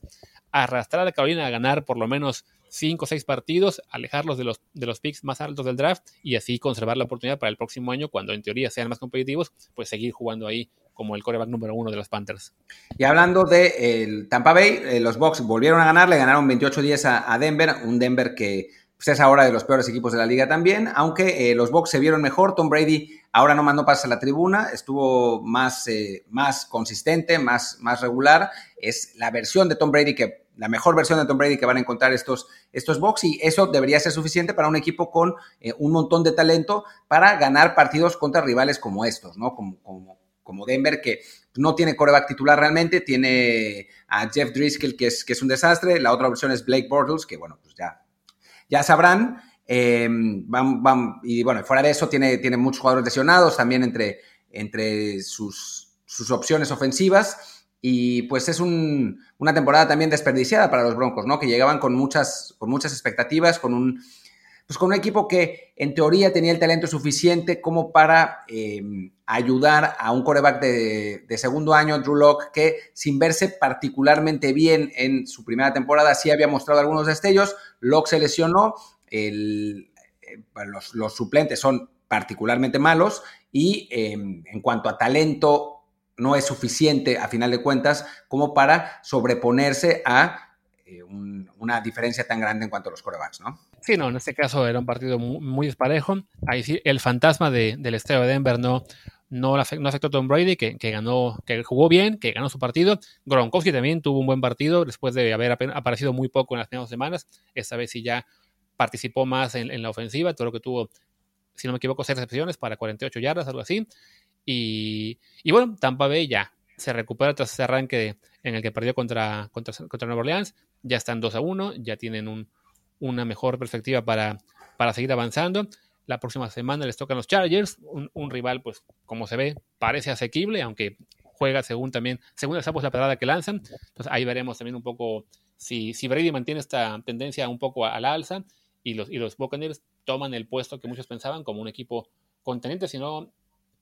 arrastrar a Carolina a ganar por lo menos 5 o 6 partidos, alejarlos de los, de los picks más altos del draft y así conservar la oportunidad para el próximo año, cuando en teoría sean más competitivos, pues seguir jugando ahí como el coreback número uno de los Panthers. Y hablando de Tampa Bay, eh, los Bucks volvieron a ganar, le ganaron 28-10 a, a, Denver, un Denver que pues, es ahora de los peores equipos de la liga también, aunque eh, los Bucks se vieron mejor, Tom Brady ahora no mandó pases a la tribuna, estuvo más, eh, más consistente, más, más regular, es la versión de Tom Brady que la mejor versión de Tom Brady que van a encontrar estos, estos y eso debería ser suficiente para un equipo con un montón de talento para ganar partidos contra rivales como estos, ¿no? Como, como, como Denver, que no tiene coreback titular realmente, tiene a Jeff Driscoll, que es, que es un desastre, la otra opción es Blake Bortles, que bueno, pues ya, ya sabrán. Eh, van, van, y bueno, fuera de eso tiene, tiene muchos jugadores lesionados también entre, entre sus, sus opciones ofensivas. Y pues es un, una temporada también desperdiciada para los Broncos, ¿no? Que llegaban con muchas, con muchas expectativas, con un, pues con un equipo que en teoría tenía el talento suficiente como para eh, ayudar a un coreback de, segundo año, Drew Locke, que sin verse particularmente bien en su primera temporada, sí había mostrado algunos destellos. Locke se lesionó, eh, los, suplentes son particularmente malos y eh, en cuanto a talento no es suficiente a final de cuentas como para sobreponerse a eh, un, una diferencia tan grande en cuanto a los corebacks, ¿no? Sí, no, en este caso era un partido muy, muy. Ahí sí, el fantasma de, del estadio de Denver no, no, afectó a Tom Brady, que, ganó, que jugó bien, que ganó su partido. Gronkowski también tuvo un buen partido después de haber aparecido muy poco en las primeras semanas. Esta vez sí ya participó más en, la ofensiva, todo lo que tuvo, si no me equivoco, seis recepciones para 48 yardas, algo así. Y, y, bueno, Tampa Bay ya se recupera tras ese arranque en el que perdió contra, contra, contra Nueva Orleans. Ya están 2 a 1, ya tienen un, una mejor perspectiva para, para seguir avanzando. La próxima semana les tocan los Chargers, un, un, rival, pues, como se ve, parece asequible, aunque juega según también, según pues, la pedrada que lanzan. Entonces ahí veremos también un poco si, si Brady mantiene esta tendencia un poco a, a la alza y los, y los Buccaneers toman el puesto que muchos pensaban como un equipo conteniente, sino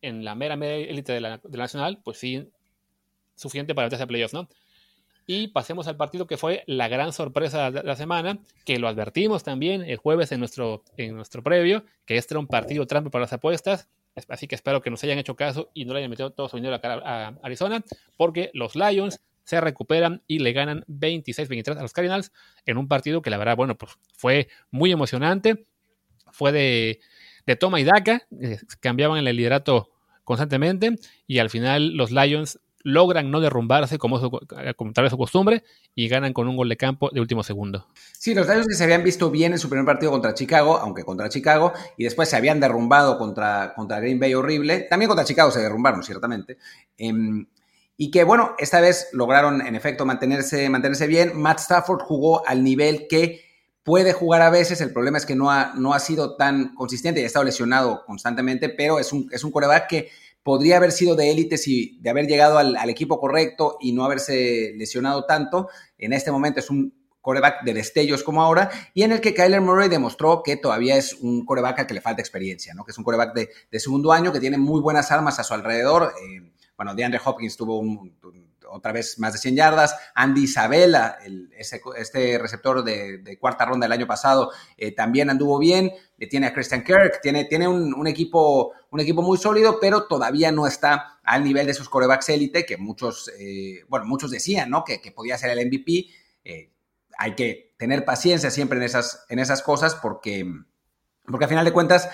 en la mera élite de la, de la nacional, pues sí, suficiente para meterse a playoffs, ¿no? Y pasemos al partido que fue la gran sorpresa de la semana, que lo advertimos también el jueves en nuestro, en nuestro previo, que este era un partido trampa para las apuestas. Así que espero que nos hayan hecho caso y no le hayan metido todo su dinero a, Arizona, porque los Lions se recuperan y le ganan 26-23 a los Cardinals en un partido que la verdad, bueno, pues fue muy emocionante. Fue de, de toma y daca, eh, cambiaban el liderato constantemente y al final los Lions logran no derrumbarse como, tal vez su costumbre y ganan con un gol de campo de último segundo. Sí, los Lions que se habían visto bien en su primer partido contra Chicago, aunque contra Chicago, y después se habían derrumbado contra, contra Green Bay horrible. También contra Chicago se derrumbaron, ciertamente. Eh, y que, bueno, esta vez lograron en efecto mantenerse, mantenerse bien. Matt Stafford jugó al nivel que puede jugar a veces, el problema es que no ha, no ha sido tan consistente y ha estado lesionado constantemente, pero es un, es un coreback que podría haber sido de élite si de haber llegado al, equipo correcto y no haberse lesionado tanto. En este momento es un coreback de destellos como ahora, y en el que Kyler Murray demostró que todavía es un coreback al que le falta experiencia, ¿no? que es un coreback de, de segundo año, que tiene muy buenas armas a su alrededor. Eh, bueno, DeAndre Hopkins tuvo un, otra vez más de 100 yardas. Andy Isabella, el, ese, este receptor de, cuarta ronda del año pasado, eh, también anduvo bien. Le tiene a Christian Kirk, tiene, tiene un, equipo, un equipo muy sólido, pero todavía no está al nivel de sus corebacks élite, que muchos, eh, bueno, muchos decían, ¿no? Que, que podía ser el MVP. Eh, hay que tener paciencia siempre en esas, en esas cosas porque, porque a final de cuentas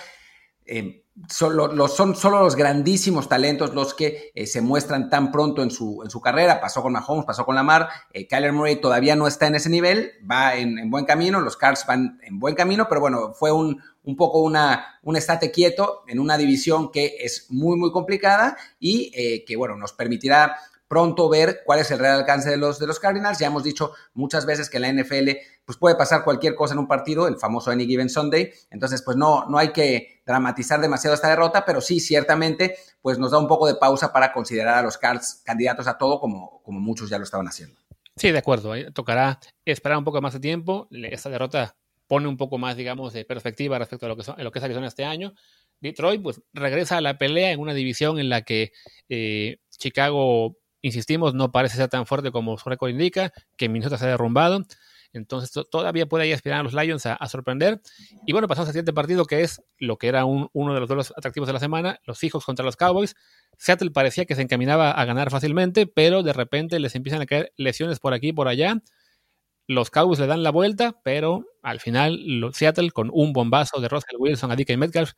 eh, son, solo los grandísimos talentos los que eh, se muestran tan pronto en su, en su carrera. Pasó con Mahomes, pasó con Lamar. Eh, Kyler Murray todavía no está en ese nivel, va en, buen camino, los Cards van en buen camino, pero bueno, fue un, un poco una, un estate quieto en una división que es muy, muy complicada y que, bueno, nos permitirá pronto ver cuál es el real alcance de los, de los Cardinals. Ya hemos dicho muchas veces que en la NFL pues puede pasar cualquier cosa en un partido, el famoso Any Given Sunday. Entonces, pues no, no hay que dramatizar demasiado esta derrota, pero sí, ciertamente, pues nos da un poco de pausa para considerar a los Cards candidatos a todo como, como muchos ya lo estaban haciendo. Sí, de acuerdo. Tocará esperar un poco más de tiempo. Esta derrota pone un poco más, digamos, de perspectiva respecto a lo que, son, a lo que es Arizona este año. Detroit, pues, regresa a la pelea en una división en la que eh, Chicago insistimos, no parece ser tan fuerte como su récord indica, que Minnesota se ha derrumbado. Entonces todavía puede ahí aspirar a los Lions a, sorprender. Y bueno, pasamos al siguiente partido que es lo que era uno de los duelos atractivos de la semana, los Seahawks contra los Cowboys. Seattle parecía que se encaminaba a ganar fácilmente, pero de repente les empiezan a caer lesiones por aquí y por allá. Los Cowboys le dan la vuelta, pero al final Seattle con un bombazo de Russell Wilson a DK Metcalf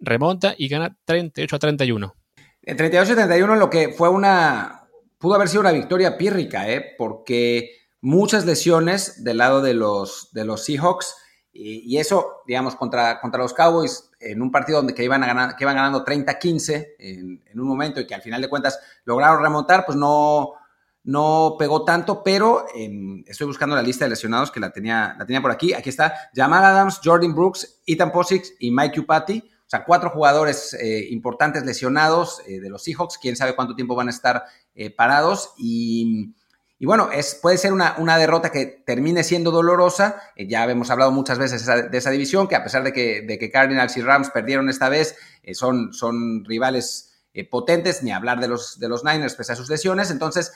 remonta y gana 38 a 31. En 38 a 31 lo que fue una, pudo haber sido una victoria pírrica, ¿eh? porque muchas lesiones del lado de los, de los Seahawks y, eso, digamos, contra, contra los Cowboys en un partido donde que iban, a ganar, que iban ganando 30-15 en, un momento y que al final de cuentas lograron remontar, pues no, no pegó tanto, pero em, estoy buscando la lista de lesionados que la tenía, la tenía por aquí. Aquí está Jamal Adams, Jordan Brooks, Ethan Posix y Mike Upati. O sea, cuatro jugadores eh, importantes lesionados eh, de los Seahawks. Quién sabe cuánto tiempo van a estar eh, parados. Y, bueno, es, puede ser una, una, derrota que termine siendo dolorosa. ya hemos hablado muchas veces de esa división, que a pesar de que, de que Cardinals y Rams perdieron esta vez, son, son rivales potentes, ni hablar de los, de los Niners pese a sus lesiones. Entonces,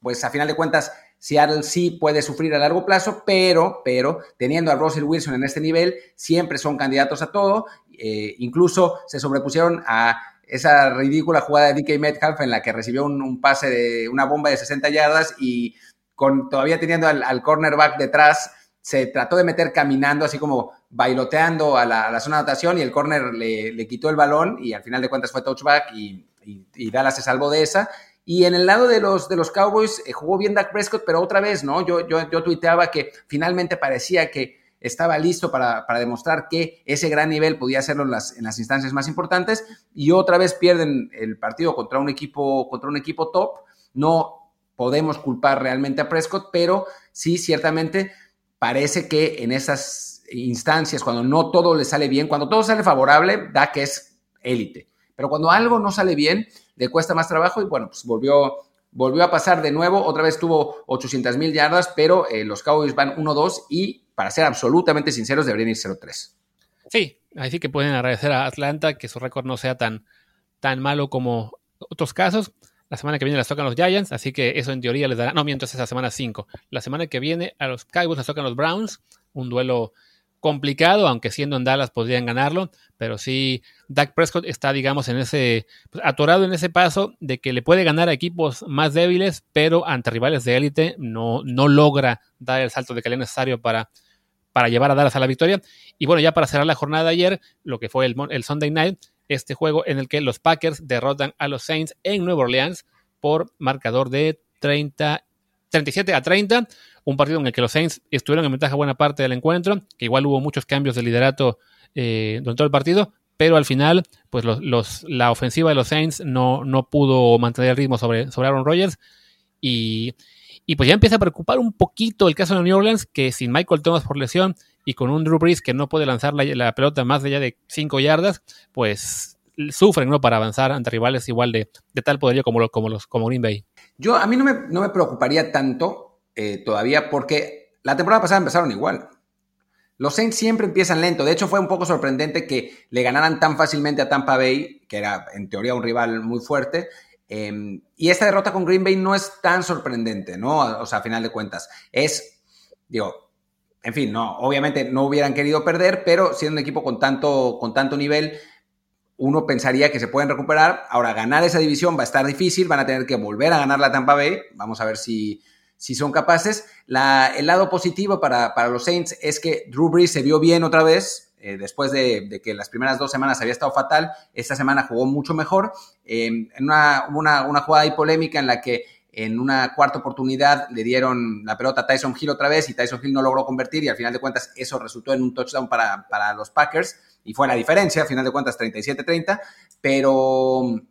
pues a final de cuentas, Seattle sí puede sufrir a largo plazo, pero, pero teniendo a Russell Wilson en este nivel, siempre son candidatos a todo. Eh, incluso se sobrepusieron a esa ridícula jugada de DK Metcalf en la que recibió un, pase de una bomba de 60 yardas y con todavía teniendo al, cornerback detrás, se trató de meter caminando, así como bailoteando a la, zona de anotación y el corner le, quitó el balón y al final de cuentas fue touchback y, y Dallas se salvó de esa. Y en el lado de los, de los Cowboys eh, jugó bien Dak Prescott, pero otra vez, ¿no? Yo, yo, yo tuiteaba que finalmente parecía que estaba listo para, demostrar que ese gran nivel podía hacerlo en las, en las, instancias más importantes y otra vez pierden el partido contra un equipo, contra un equipo top. No podemos culpar realmente a Prescott, pero sí, ciertamente parece que en esas instancias, cuando no todo le sale bien, cuando todo sale favorable, Dak es élite. Pero cuando algo no sale bien, le cuesta más trabajo y bueno, pues volvió, volvió a pasar de nuevo, otra vez tuvo 800 mil yardas, pero eh, los Cowboys van 1-2 y para ser absolutamente sinceros deberían ir 0-3. Sí, así que pueden agradecer a Atlanta que su récord no sea tan, tan malo como otros casos. La semana que viene les tocan los Giants, así que eso en teoría les dará. No, mientras es la semana 5. La semana que viene a los Cowboys les tocan los Browns, un duelo complicado, aunque siendo en Dallas podrían ganarlo, pero sí, Dak Prescott está, digamos, en ese, pues, atorado en ese paso de que le puede ganar a equipos más débiles, pero ante rivales de élite no, no logra dar el salto de calidad necesario para, para llevar a Dallas a la victoria. Y bueno, ya para cerrar la jornada de ayer, lo que fue el, Sunday Night, este juego en el que los Packers derrotan a los Saints en Nueva Orleans por marcador de 30 37 a 30, un partido en el que los Saints estuvieron en ventaja buena parte del encuentro, que igual hubo muchos cambios de liderato eh, durante todo el partido, pero al final, pues los, la ofensiva de los Saints no, no pudo mantener el ritmo sobre, sobre Aaron Rodgers y, pues ya empieza a preocupar un poquito el caso de New Orleans, que sin Michael Thomas por lesión y con un Drew Brees que no puede lanzar la, pelota más allá de 5 yardas, pues sufren ¿no? para avanzar ante rivales igual de, de tal poderío como, como, los, como Green Bay. Yo, a mí no me, no me preocuparía tanto eh, todavía porque la temporada pasada empezaron igual. Los Saints siempre empiezan lento. De hecho, fue un poco sorprendente que le ganaran tan fácilmente a Tampa Bay, que era en teoría un rival muy fuerte. Em, y esta derrota con Green Bay no es tan sorprendente, ¿no? O sea, a final de cuentas. Es, digo, en fin, no, obviamente no hubieran querido perder, pero siendo un equipo con tanto, con tanto nivel, uno pensaría que se pueden recuperar. Ahora, ganar esa división va a estar difícil, van a tener que volver a ganar la Tampa Bay. Vamos a ver si, si son capaces. El lado positivo para, para, los Saints es que Drew Brees se vio bien otra vez. Eh, después de, que las primeras dos semanas había estado fatal, esta semana jugó mucho mejor. en una, una, jugada ahí polémica en la que en una cuarta oportunidad le dieron la pelota a Tyson Hill otra vez y Tyson Hill no logró convertir y al final de cuentas eso resultó en un touchdown para, para los Packers y fue la diferencia, al final de cuentas 37-30, pero...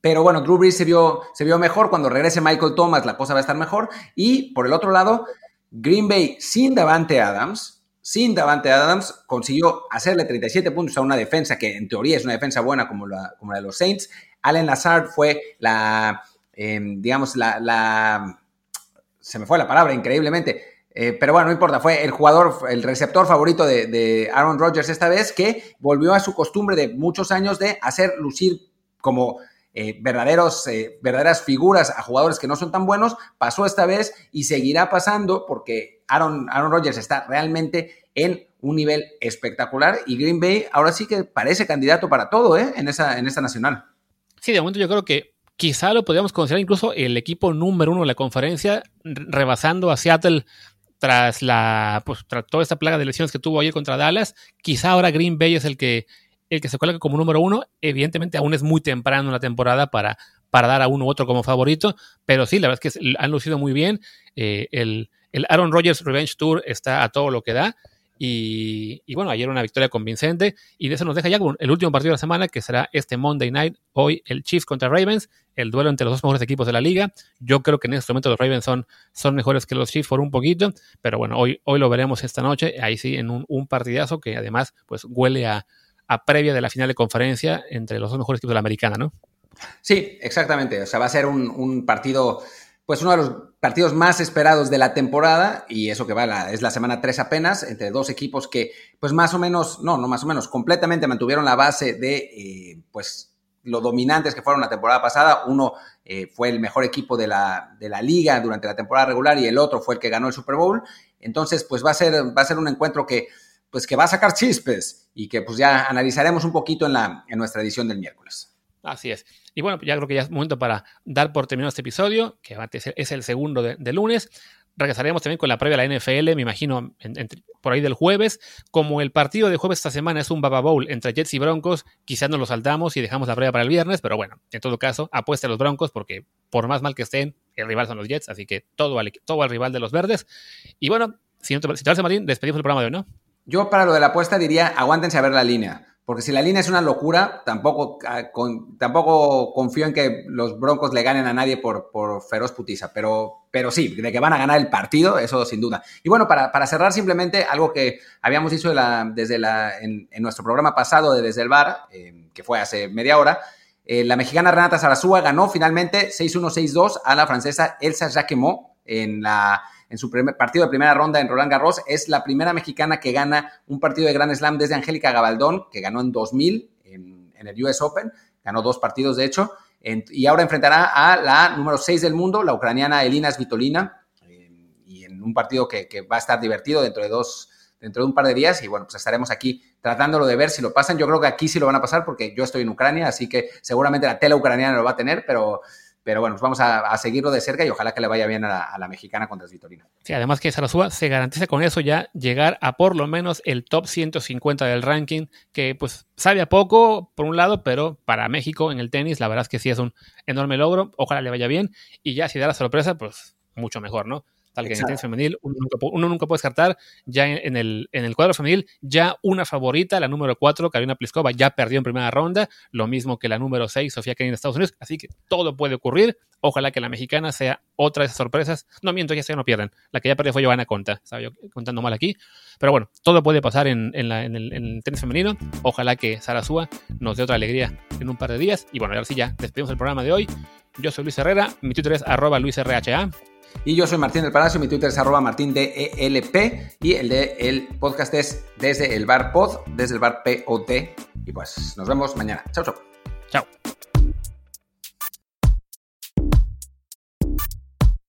Pero bueno, Drew Brees se vio, se vio mejor. Cuando regrese Michael Thomas, la cosa va a estar mejor. Y por el otro lado, Green Bay sin Davante Adams, sin Davante Adams, consiguió hacerle 37 puntos a una defensa que en teoría es una defensa buena como la, como la de los Saints. Allen Lazard fue la, Em, digamos, la, Se me fue la palabra increíblemente. Eh, pero bueno, no importa, fue el jugador, el receptor favorito de, Aaron Rodgers esta vez, que volvió a su costumbre de muchos años de hacer lucir como eh, verdaderos, eh, verdaderas figuras a jugadores que no son tan buenos, pasó esta vez y seguirá pasando porque Aaron, Aaron Rodgers está realmente en un nivel espectacular y Green Bay ahora sí que parece candidato para todo en, esa, en esta nacional. Sí, de momento yo creo que quizá lo podríamos considerar incluso el equipo número uno de la conferencia, rebasando a Seattle tras la pues, tras toda esta plaga de lesiones que tuvo ayer contra Dallas. Quizá ahora Green Bay es el que el que se coloca como número uno. Evidentemente aún es muy temprano en la temporada para, para dar a uno u otro como favorito, pero sí, la verdad es que han lucido muy bien. Eh, el, el Aaron Rodgers Revenge Tour está a todo lo que da. Y, bueno, ayer una victoria convincente. Y de eso nos deja ya el último partido de la semana, que será este Monday night. Hoy el Chiefs contra Ravens, el duelo entre los dos mejores equipos de la liga. Yo creo que en este momento los Ravens son, son mejores que los Chiefs por un poquito. Pero bueno, hoy, hoy lo veremos esta noche. Ahí sí, en un, partidazo que además pues huele a, previa de la final de conferencia entre los dos mejores equipos de la americana, ¿no? Sí, exactamente. O sea, va a ser un, partido pues uno de los partidos más esperados de la temporada, y eso que va, es la semana 3 apenas, entre dos equipos que, pues más o menos, no, no más o menos, completamente mantuvieron la base de, eh, pues, lo dominantes que fueron la temporada pasada. Uno eh, fue el mejor equipo de la, de la liga durante la temporada regular y el otro fue el que ganó el Super Bowl. Entonces, pues va a ser, va a ser un encuentro que, pues, que va a sacar chispes y que pues ya analizaremos un poquito en, la, en nuestra edición del miércoles. Así es. Y bueno, ya creo que ya es momento para dar por terminado este episodio, que es el segundo de, lunes. Regresaremos también con la previa de la NFL, me imagino, por ahí del jueves. Como el partido de jueves esta semana es un Baba Bowl entre Jets y Broncos, quizás nos lo saltamos y dejamos la previa para el viernes, pero bueno, en todo caso, apueste a los Broncos porque por más mal que estén, el rival son los Jets, así que todo al, todo al rival de los verdes. Y bueno, si, no te Martín, despedimos el programa de hoy, ¿no? Yo para lo de la apuesta diría, aguántense a ver la línea. Porque si la línea es una locura, tampoco, ah, tampoco confío en que los Broncos le ganen a nadie por, por feroz putiza. Pero, pero sí, de que van a ganar el partido, eso sin duda. Y bueno, para, para cerrar simplemente algo que habíamos dicho desde la, en, nuestro programa pasado de Desde el Bar, eh, que fue hace media hora, eh, la mexicana Renata Sarazúa ganó finalmente 6-1-6-2 a la francesa Elsa Jacquemot en la en su partido de primera ronda en Roland Garros. Es la primera mexicana que gana un partido de Grand Slam desde Angélica Gabaldón, que ganó en 2000 en, el US Open. Ganó dos partidos, de hecho. y ahora enfrentará a la número 6 del mundo, la ucraniana Elina Svitolina, y en un partido que, va a estar divertido dentro de dos dentro de un par de días y bueno, pues estaremos aquí tratándolo de ver si lo pasan. Yo creo que aquí sí lo van a pasar porque yo estoy en Ucrania, así que seguramente la tela ucraniana lo va a tener, pero pero bueno, pues vamos a, seguirlo de cerca y ojalá que le vaya bien a la, mexicana contra Vitorino. Sí, además que Sarasúa se garantiza con eso ya llegar a por lo menos el top 150 del ranking, que pues sabe a poco por un lado, pero para México en el tenis la verdad es que sí es un enorme logro, ojalá le vaya bien y ya si da la sorpresa, pues mucho mejor, ¿no? Tal que en el tenis femenil uno nunca, puede descartar, ya en, el, en el cuadro femenil, ya una favorita, la número 4, Karina Pliskova, ya perdió en primera ronda, lo mismo que la número 6, Sofía Kenin de Estados Unidos, así que todo puede ocurrir, ojalá que la mexicana sea otra de esas sorpresas, no miento, ya se no pierden, la que ya perdió fue Giovanna Conta, estaba yo contando mal aquí, pero bueno, todo puede pasar en, el, en, tenis femenino, ojalá que Sarasúa nos dé otra alegría en un par de días, y bueno, ahora sí ya despedimos el programa de hoy, yo soy Luis Herrera, mi Twitter es arroba luisrha, y yo soy Martín del Palacio, mi Twitter es arroba martindelp y el de el podcast es desde el bar pod, desde el bar POT. Y pues nos vemos mañana. Chao, chao. Chao.